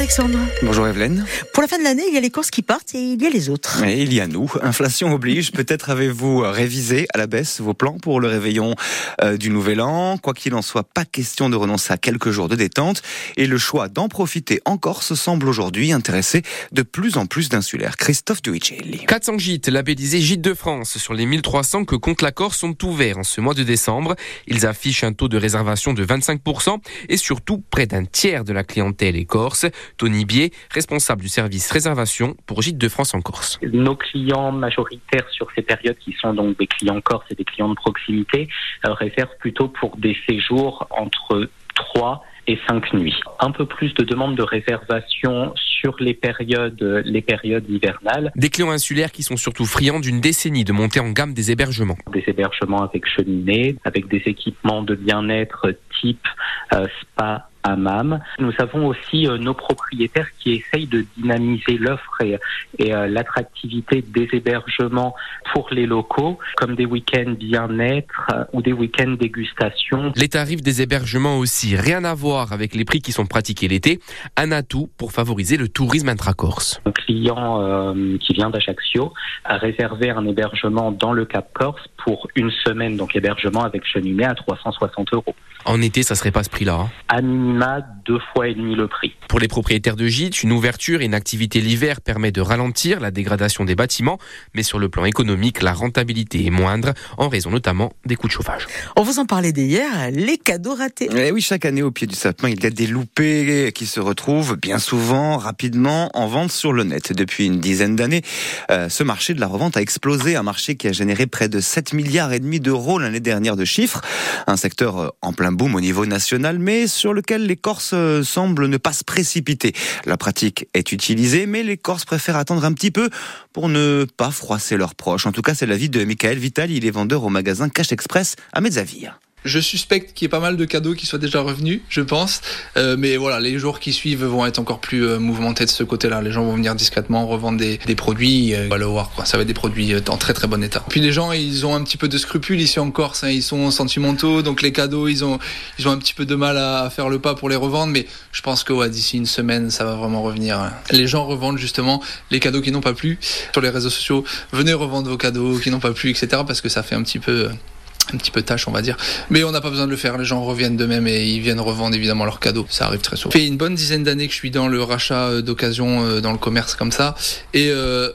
Alexandre. Bonjour Evelyne. Pour la fin de l'année, il y a les courses qui partent et il y a les autres. Et il y a nous. Inflation oblige. Peut-être avez-vous révisé à la baisse vos plans pour le réveillon euh, du Nouvel An. Quoi qu'il en soit, pas question de renoncer à quelques jours de détente. Et le choix d'en profiter encore se semble aujourd'hui intéresser de plus en plus d'insulaires. Christophe Duicelli. 400 gîtes labellisés Gîtes de France sur les 1300 que compte la Corse sont ouverts en ce mois de décembre. Ils affichent un taux de réservation de 25% et surtout près d'un tiers de la clientèle est corse. Tony Bier, responsable du service réservation pour Gîtes de France en Corse. Nos clients majoritaires sur ces périodes, qui sont donc des clients corse et des clients de proximité, euh, réservent plutôt pour des séjours entre 3 et 5 nuits. Un peu plus de demandes de réservation sur les périodes, les périodes hivernales. Des clients insulaires qui sont surtout friands d'une décennie de montée en gamme des hébergements. Des hébergements avec cheminée, avec des équipements de bien-être type euh, spa hammam. Nous avons aussi euh, nos propriétaires qui essayent de dynamiser l'offre et, et euh, l'attractivité des hébergements pour les locaux, comme des week-ends bien-être euh, ou des week-ends dégustation. Les tarifs des hébergements aussi, rien à voir avec les prix qui sont pratiqués l'été, un atout pour favoriser le tourisme intra-corse. Un client qui vient d'Ajaccio a réservé un hébergement dans le Cap Corse pour une semaine, donc hébergement avec cheminée à 360 euros. En été, ça serait pas ce prix-là. Hein. À minima, deux fois et demi le prix. Pour les propriétaires de gîtes, une ouverture et une activité l'hiver permet de ralentir la dégradation des bâtiments, mais sur le plan économique, la rentabilité est moindre, en raison notamment des coûts de chauffage. On vous en parlait d'hier, les cadeaux ratés. Et oui, chaque année au pied du sapin, il y a des loupés qui se retrouvent bien souvent, rapidement, en vente sur le net. Depuis une dizaine d'années, euh, ce marché de la revente a explosé, un marché qui a généré près de 7 milliards et demi d'euros l'année dernière de chiffres, un secteur euh, en plein boom au niveau national, mais sur lequel les Corses euh, semblent ne pas se La pratique est utilisée, mais les Corses préfèrent attendre un petit peu pour ne pas froisser leurs proches. En tout cas, c'est l'avis de Michael Vital, il est vendeur au magasin Cash Express à Mezzaville. Je suspecte qu'il y ait pas mal de cadeaux qui soient déjà revenus, je pense. Euh, mais voilà, les jours qui suivent vont être encore plus euh, mouvementés de ce côté-là. Les gens vont venir discrètement revendre des, produits. Euh, on va le voir, quoi. Ça va être des produits euh, en très très bon état. Puis les gens, ils ont un petit peu de scrupules ici en Corse. Hein. Ils sont sentimentaux, donc les cadeaux, ils ont, ils ont un petit peu de mal à, faire le pas pour les revendre. Mais je pense que d'ici une semaine, ça va vraiment revenir. hein. Les gens revendent justement les cadeaux qui n'ont pas plu sur les réseaux sociaux. Venez revendre vos cadeaux qui n'ont pas plu, etc. Parce que ça fait un petit peu un petit peu tâche, on va dire. Mais on n'a pas besoin de le faire. Les gens reviennent d'eux-mêmes et ils viennent revendre évidemment leurs cadeaux. Ça arrive très souvent. Ça fait une bonne dizaine d'années que je suis dans le rachat euh, d'occasion euh, dans le commerce comme ça. Et euh,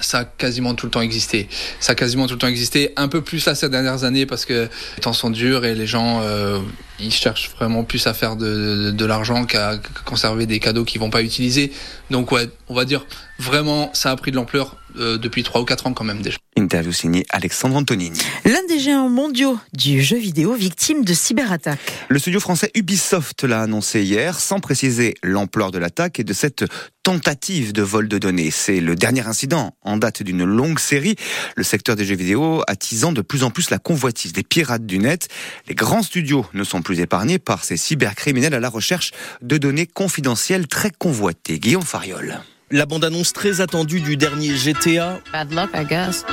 ça a quasiment tout le temps existé. Ça a quasiment tout le temps existé. Un peu plus là ces dernières années parce que les temps sont durs et les gens euh, ils cherchent vraiment plus à faire de, de, de l'argent qu'à conserver des cadeaux qu'ils vont pas utiliser. Donc ouais, on va dire vraiment ça a pris de l'ampleur euh, depuis 3 ou 4 ans quand même déjà. Interview signée Alexandre Antonini. L'un des géants mondiaux du jeu vidéo victime de cyberattaques. Le studio français Ubisoft l'a annoncé hier, sans préciser l'ampleur de l'attaque et de cette tentative de vol de données. C'est le dernier incident en date d'une longue série. Le secteur des jeux vidéo attisant de plus en plus la convoitise des pirates du net. Les grands studios ne sont plus épargnés par ces cybercriminels à la recherche de données confidentielles très convoitées. Guillaume Fariol. La bande-annonce très attendue du dernier GTA, Bad luck, I guess.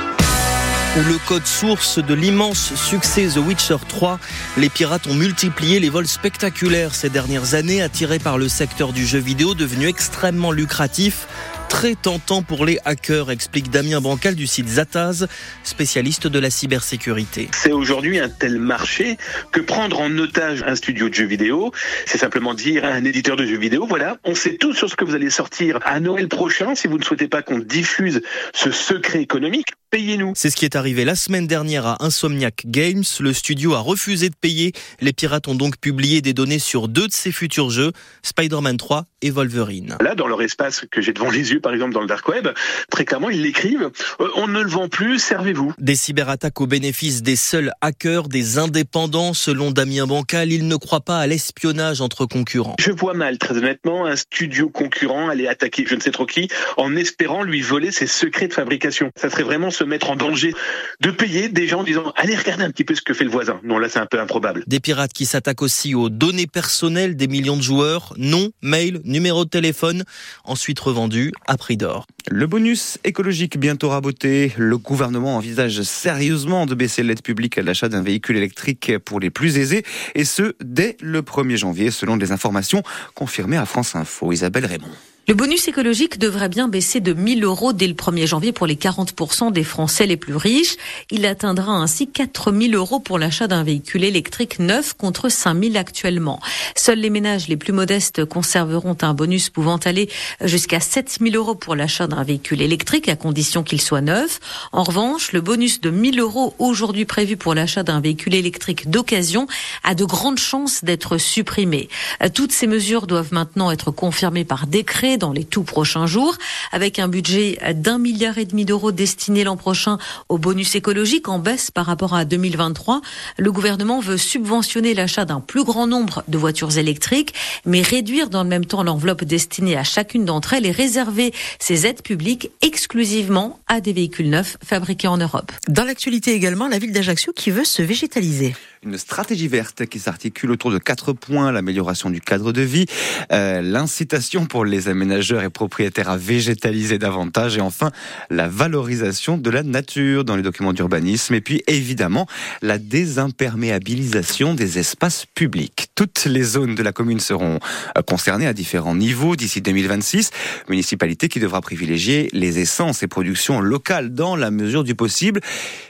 ou le code source de l'immense succès The Witcher 3, les pirates ont multiplié les vols spectaculaires ces dernières années, attirés par le secteur du jeu vidéo devenu extrêmement lucratif. Très tentant pour les hackers, explique Damien Bancal du site Zataz, spécialiste de la cybersécurité. C'est aujourd'hui un tel marché que prendre en otage un studio de jeux vidéo, c'est simplement dire à un éditeur de jeux vidéo, voilà, on sait tout sur ce que vous allez sortir à Noël prochain. Si vous ne souhaitez pas qu'on diffuse ce secret économique, payez-nous. C'est ce qui est arrivé la semaine dernière à Insomniac Games. Le studio a refusé de payer. Les pirates ont donc publié des données sur deux de ses futurs jeux, Spider-Man 3 et Wolverine. Là, dans leur espace que j'ai devant les yeux, par exemple dans le dark web, très clairement, ils l'écrivent, euh, on ne le vend plus, servez-vous. Des cyberattaques au bénéfice des seuls hackers, des indépendants, selon Damien Bancal. Il ne croit pas à l'espionnage entre concurrents. Je vois mal, très honnêtement, un studio concurrent aller attaquer je ne sais trop qui en espérant lui voler ses secrets de fabrication. Ça serait vraiment se se mettre en danger de payer des gens en disant allez regarder un petit peu ce que fait le voisin. Non, là c'est un peu improbable. Des pirates qui s'attaquent aussi aux données personnelles des millions de joueurs, nom, mail, numéro de téléphone, ensuite revendus à prix d'or. Le bonus écologique bientôt raboté. Le gouvernement envisage sérieusement de baisser l'aide publique à l'achat d'un véhicule électrique pour les plus aisés, et ce dès le 1er janvier, selon des informations confirmées à France Info. Isabelle Raymond. Le bonus écologique devrait bien baisser de 1000 euros dès le 1er janvier pour les 40% des Français les plus riches. Il atteindra ainsi 4000 euros pour l'achat d'un véhicule électrique neuf contre 5000 actuellement. Seuls les ménages les plus modestes conserveront un bonus pouvant aller jusqu'à 7000 euros pour l'achat d'un véhicule électrique à condition qu'il soit neuf. En revanche, le bonus de 1000 euros aujourd'hui prévu pour l'achat d'un véhicule électrique d'occasion a de grandes chances d'être supprimé. Toutes ces mesures doivent maintenant être confirmées par décret dans les tout prochains jours, avec un budget d'un milliard et demi d'euros destiné l'an prochain au bonus écologique en baisse par rapport à 2023. Le gouvernement veut subventionner l'achat d'un plus grand nombre de voitures électriques, mais réduire dans le même temps l'enveloppe destinée à chacune d'entre elles et réserver ces aides publiques exclusivement à des véhicules neufs fabriqués en Europe. Dans l'actualité également, la ville d'Ajaccio qui veut se végétaliser une stratégie verte qui s'articule autour de quatre points l'amélioration du cadre de vie, euh, l'incitation pour les aménageurs et propriétaires à végétaliser davantage, et enfin la valorisation de la nature dans les documents d'urbanisme, et puis évidemment la désimperméabilisation des espaces publics. Toutes les zones de la commune seront euh, concernées à différents niveaux d'ici 2026. Municipalité qui devra privilégier les essences et productions locales dans la mesure du possible.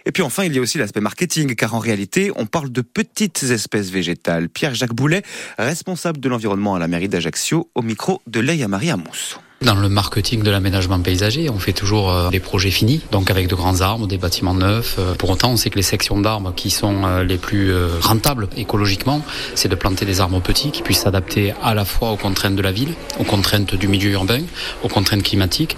Et puis enfin, il y a aussi l'aspect marketing, car en réalité, on parle de petites espèces végétales. Pierre-Jacques Boulet, responsable de l'environnement à la mairie d'Ajaccio, au micro de Leia Marie Amous. Dans le marketing de l'aménagement paysager, on fait toujours euh, des projets finis, donc avec de grands arbres, des bâtiments neufs. Euh, pour autant, on sait que les sections d'arbres qui sont euh, les plus rentables écologiquement, c'est de planter des arbres petits qui puissent s'adapter à la fois aux contraintes de la ville, aux contraintes du milieu urbain, aux contraintes climatiques,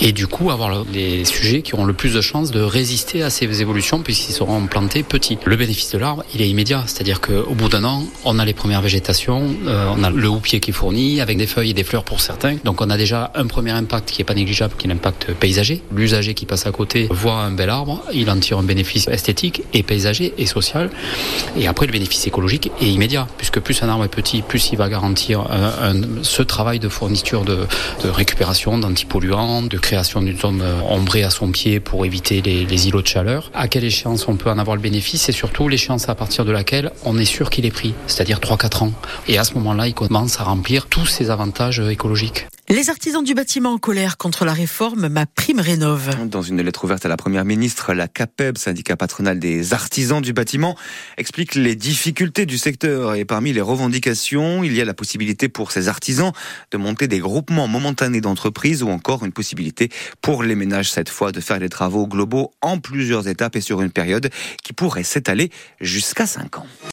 et du coup avoir des sujets qui auront le plus de chances de résister à ces évolutions puisqu'ils seront plantés petits. Le bénéfice de l'arbre, il est immédiat, c'est-à-dire qu'au bout d'un an, on a les premières végétations, on a le houppier qui est fourni avec des feuilles et des fleurs pour certains, donc on a déjà un premier impact qui est pas négligeable, qui est l'impact paysager. L'usager qui passe à côté voit un bel arbre, il en tire un bénéfice esthétique et paysager et social. Et après, le bénéfice écologique est immédiat, puisque plus un arbre est petit, plus il va garantir ce travail de fourniture de, récupération d'antipolluants, de création d'une zone ombrée à son pied pour éviter les, les îlots de chaleur. À quelle échéance on peut en avoir le bénéfice? Et surtout l'échéance à partir de laquelle on est sûr qu'il est pris, c'est-à-dire 3-4 ans. Et à ce moment-là, il commence à remplir tous ses avantages écologiques. Les artisans du bâtiment en colère contre la réforme Ma Prime Rénove. Dans une lettre ouverte à la Première ministre, la CAPEB, syndicat patronal des artisans du bâtiment, explique les difficultés du secteur. Et parmi les revendications, il y a la possibilité pour ces artisans de monter des groupements momentanés d'entreprises ou encore une possibilité pour les ménages cette fois de faire les travaux globaux en plusieurs étapes et sur une période qui pourrait s'étaler jusqu'à 5 ans.